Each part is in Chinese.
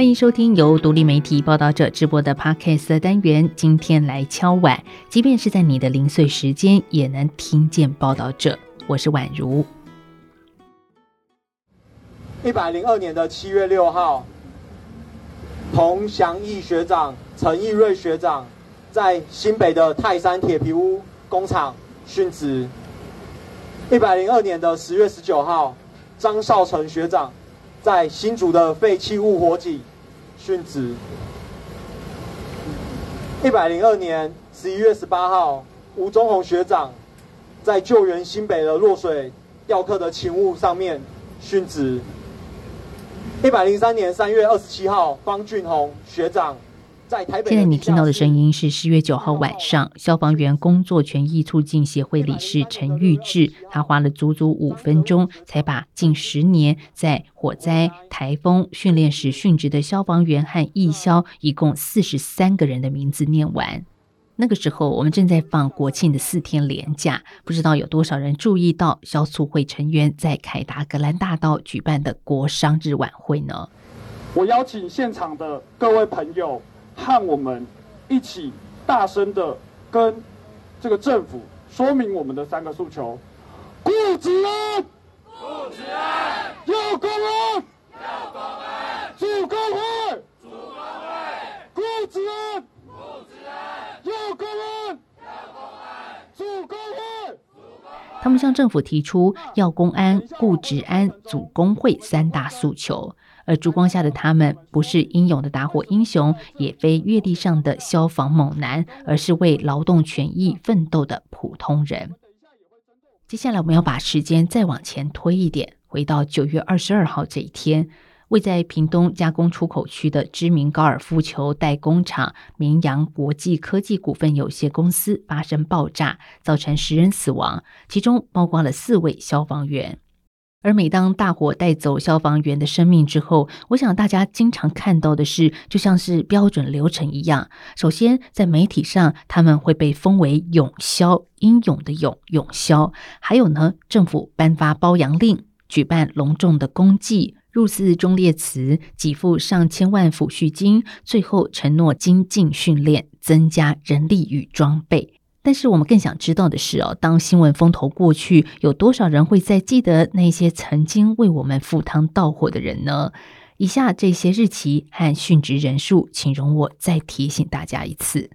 欢迎收听由独立媒体报道者直播的 Podcast 单元。今天来敲碗，即便是在你的零碎时间，也能听见报道者。我是宛如。一百零二年的七月六号，彭祥义学长、陈义瑞学长在新北的泰山铁皮屋工厂殉职。一百零二年的十月十九号，张少成学长在新竹的废弃物火警殉职。一百零二年十一月十八号，吴忠宏学长在救援新北的落水吊客的勤务上面殉职。一百零三年三月二十七号，方俊宏学长。现在你听到的声音是十月九号晚上，消防员工作权益促进协会理事陈玉志，他花了足足五分钟，才把近十年在火灾、台风训练时殉职的消防员和义消一共四十三个人的名字念完。那个时候，我们正在放国庆的四天连假，不知道有多少人注意到消促会成员在凯达格兰大道举办的国商日晚会呢？我邀请现场的各位朋友和我们一起大声的跟这个政府说明我们的三个诉求：顾职安，顾职安，要公安，要公安，主工会，主工会，顾职安。他们向政府提出要公安、顾职安、组工会三大诉求，而烛光下的他们不是英勇的打火英雄，也非月历上的消防猛男，而是为劳动权益奋斗的普通人。接下来，我们要把时间再往前推一点，回到九月二十二号这一天。位在屏东加工出口区的知名高尔夫球代工厂明扬国际科技股份有限公司发生爆炸，造成十人死亡，其中包括了四位消防员。而每当大火带走消防员的生命之后，我想大家经常看到的是，就像是标准流程一样。首先，在媒体上，他们会被封为“勇消”，英勇的“勇”，勇消。还有呢，政府颁发褒扬令，举办隆重的公祭。入祀忠烈祠，给付上千万抚恤金，最后承诺精进训练，增加人力与装备。但是我们更想知道的是哦，当新闻风头过去，有多少人会再记得那些曾经为我们赴汤蹈火的人呢？以下这些日期和殉职人数，请容我再提醒大家一次。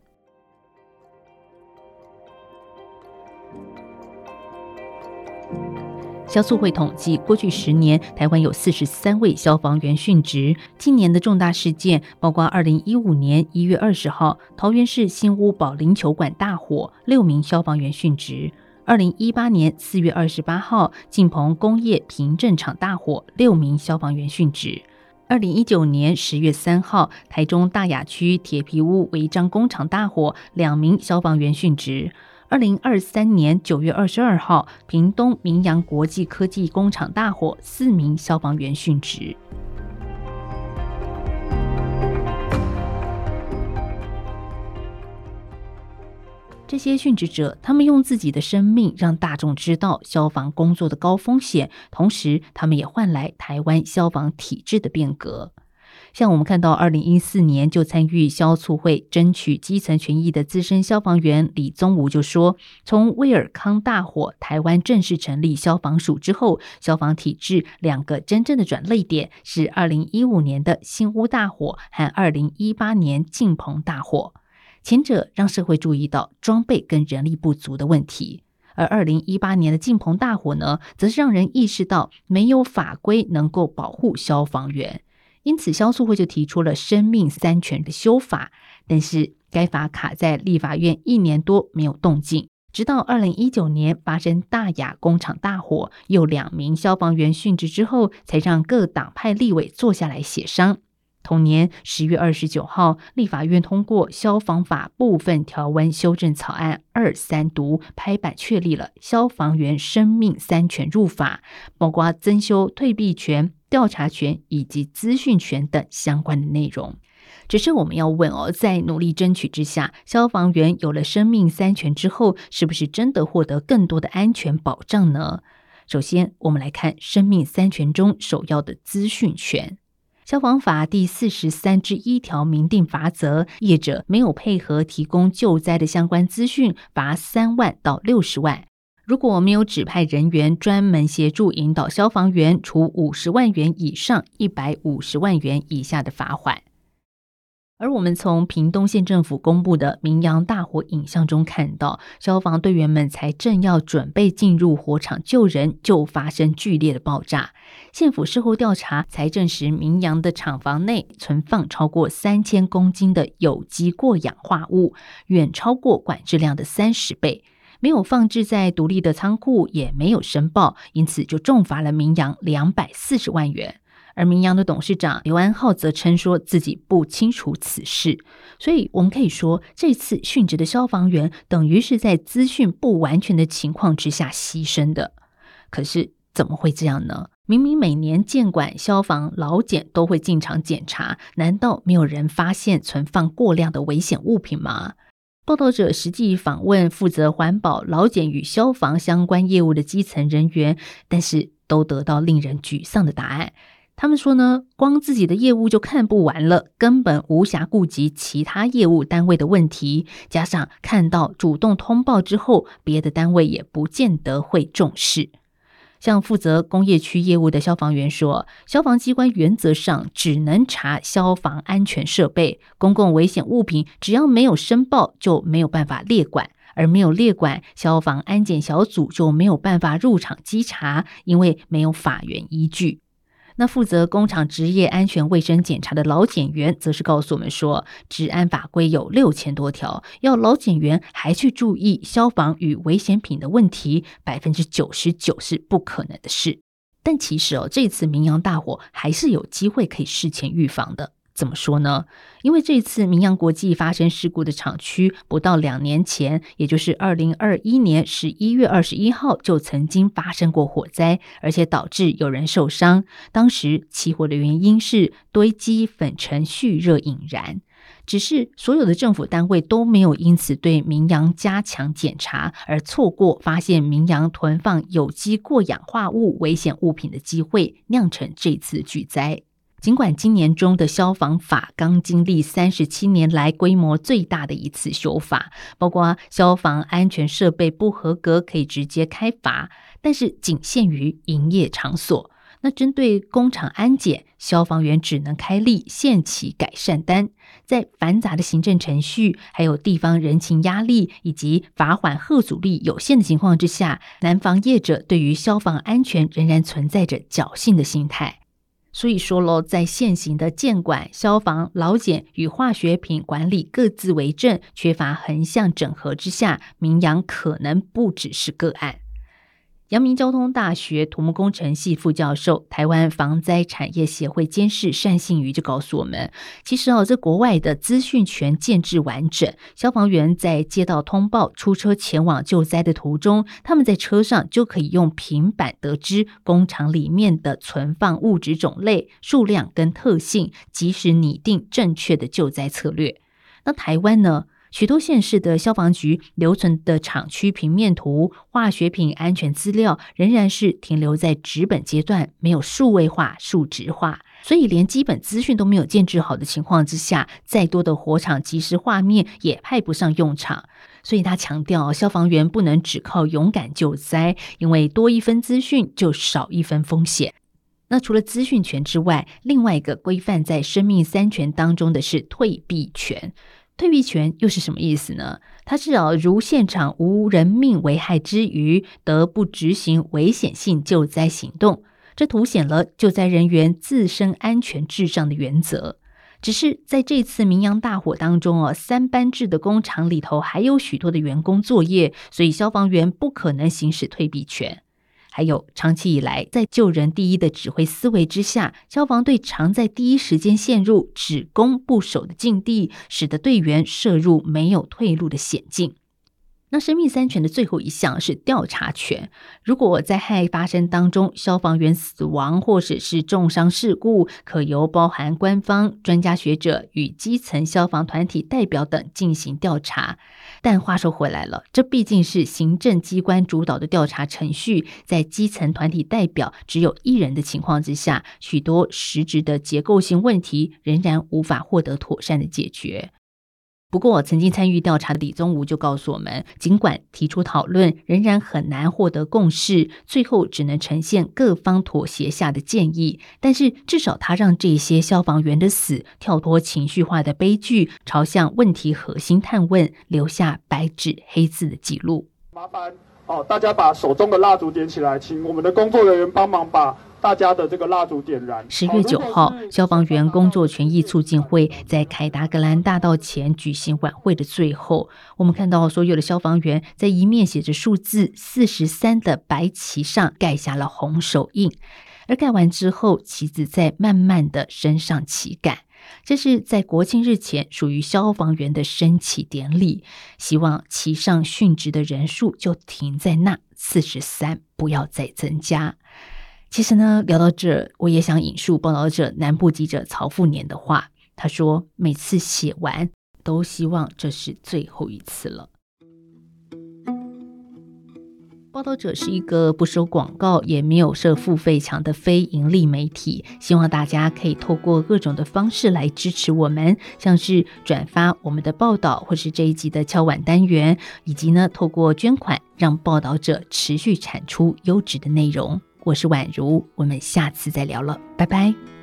消促会统计，过去十年，台湾有四十三位消防员殉职。今年的重大事件包括二零一五年一月二十号桃园市新屋保龄球馆大火，六名消防员殉职；二零一八年四月二十八号敬鹏工业平镇厂大火，六名消防员殉职；二零一九年十月三号台中大雅区铁皮屋违章工厂大火，两名消防员殉职。二零二三年九月二十二号，屏东明扬国际科技工厂大火，四名消防员殉职。这些殉职者，他们用自己的生命让大众知道消防工作的高风险，同时，他们也换来台湾消防体制的变革。像我们看到，二零一四年就参与消促会争取基层权益的资深消防员李宗吾就说：“从威尔康大火，台湾正式成立消防署之后，消防体制两个真正的转捩点是二零一五年的新屋大火和二零一八年敬鹏大火。前者让社会注意到装备跟人力不足的问题，而二零一八年的敬鹏大火呢，则是让人意识到没有法规能够保护消防员。”因此，消促会就提出了生命三权的修法，但是该法卡在立法院一年多没有动静，直到二零一九年发生大雅工厂大火，又两名消防员殉职之后，才让各党派立委坐下来协商。同年十月二十九号，立法院通过消防法部分条文修正草案二三读，拍板确立了消防员生命三权入法，包括增修退避权。调查权以及资讯权等相关的内容，只是我们要问哦，在努力争取之下，消防员有了生命三权之后，是不是真的获得更多的安全保障呢？首先，我们来看生命三权中首要的资讯权。消防法第四十三之一条明定罚则：业者没有配合提供救灾的相关资讯，罚三万到六十万；如果没有指派人员专门协助引导消防员，处五十万元以上一百五十万元以下的罚款。而我们从屏东县政府公布的明阳大火影像中看到，消防队员们才正要准备进入火场救人，就发生剧烈的爆炸。县府事后调查才证实，明阳的厂房内存放超过三千公斤的有机过氧化物，远超过管制量的三十倍，没有放置在独立的仓库，也没有申报，因此就重罚了明阳两百四十万元。而明阳的董事长刘安浩则称说自己不清楚此事，所以我们可以说，这次殉职的消防员等于是在资讯不完全的情况之下牺牲的。可是怎么会这样呢？明明每年建管、消防、老检都会进场检查，难道没有人发现存放过量的危险物品吗？报道者实际访问负责环保、老检与消防相关业务的基层人员，但是都得到令人沮丧的答案。他们说呢，光自己的业务就看不完了，根本无暇顾及其他业务单位的问题。加上看到主动通报之后，别的单位也不见得会重视。像负责工业区业务的消防员说，消防机关原则上只能查消防安全设备、公共危险物品，只要没有申报就没有办法列管，而没有列管，消防安检小组就没有办法入场稽查，因为没有法源依据。那负责工厂职业安全卫生检查的老检员，则是告诉我们说，治安法规有六千多条，要老检员还去注意消防与危险品的问题，百分之九十九是不可能的事。但其实哦，这次明阳大火还是有机会可以事前预防的。怎么说呢？因为这次明阳国际发生事故的厂区，不到两年前，也就是二零二一年十一月二十一号，就曾经发生过火灾，而且导致有人受伤。当时起火的原因是堆积粉尘蓄热引燃，只是所有的政府单位都没有因此对明阳加强检查，而错过发现明阳囤放有机过氧化物危险物品的机会，酿成这次巨灾。尽管今年中的消防法刚经历三十七年来规模最大的一次修法，包括消防安全设备不合格可以直接开罚，但是仅限于营业场所。那针对工厂安检，消防员只能开立限期改善单。在繁杂的行政程序、还有地方人情压力以及罚锾吓阻力有限的情况之下，南方业者对于消防安全仍然存在着侥幸的心态。所以说喽，在现行的建管、消防、劳检与化学品管理各自为政、缺乏横向整合之下，名扬可能不只是个案。阳明交通大学土木工程系副教授、台湾防灾产业协会监事单信宇就告诉我们，其实哦，在国外的资讯权建置完整，消防员在接到通报、出车前往救灾的途中，他们在车上就可以用平板得知工厂里面的存放物质种类、数量跟特性，及时拟定正确的救灾策略。那台湾呢？许多县市的消防局留存的厂区平面图、化学品安全资料，仍然是停留在纸本阶段，没有数位化、数值化，所以连基本资讯都没有建置好的情况之下，再多的火场即时画面也派不上用场。所以他强调，消防员不能只靠勇敢救灾，因为多一分资讯就少一分风险。那除了资讯权之外，另外一个规范在生命三权当中的是退避权。退避权又是什么意思呢？它是要如现场无人命危害之余，得不执行危险性救灾行动，这凸显了救灾人员自身安全至上的原则。只是在这次明阳大火当中哦，三班制的工厂里头还有许多的员工作业，所以消防员不可能行使退避权。还有，长期以来在救人第一的指挥思维之下，消防队常在第一时间陷入只攻不守的境地，使得队员涉入没有退路的险境。生命三权的最后一项是调查权。如果灾害发生当中，消防员死亡或者是重伤事故，可由包含官方、专家学者与基层消防团体代表等进行调查。但话说回来了，这毕竟是行政机关主导的调查程序，在基层团体代表只有一人的情况之下，许多实质的结构性问题仍然无法获得妥善的解决。不过，曾经参与调查的李宗吾就告诉我们，尽管提出讨论，仍然很难获得共识，最后只能呈现各方妥协下的建议。但是，至少他让这些消防员的死跳脱情绪化的悲剧，朝向问题核心探问，留下白纸黑字的记录。麻烦哦，大家把手中的蜡烛点起来，请我们的工作人员帮忙把。大家的这个蜡烛点燃。十月九号，消防员工作权益促进会在凯达格兰大道前举行晚会的最后，我们看到所有的消防员在一面写着数字四十三的白旗上盖下了红手印，而盖完之后，旗子再慢慢的升上旗杆。这是在国庆日前属于消防员的升旗典礼，希望旗上殉职的人数就停在那四十三，不要再增加。其实呢，聊到这，我也想引述报道者南部记者曹富年的话。他说：“每次写完，都希望这是最后一次了。”报道者是一个不收广告，也没有设付费墙的非盈利媒体。希望大家可以透过各种的方式来支持我们，像是转发我们的报道，或是这一集的敲碗单元，以及呢，透过捐款，让报道者持续产出优质的内容。我是宛如，我们下次再聊了，拜拜。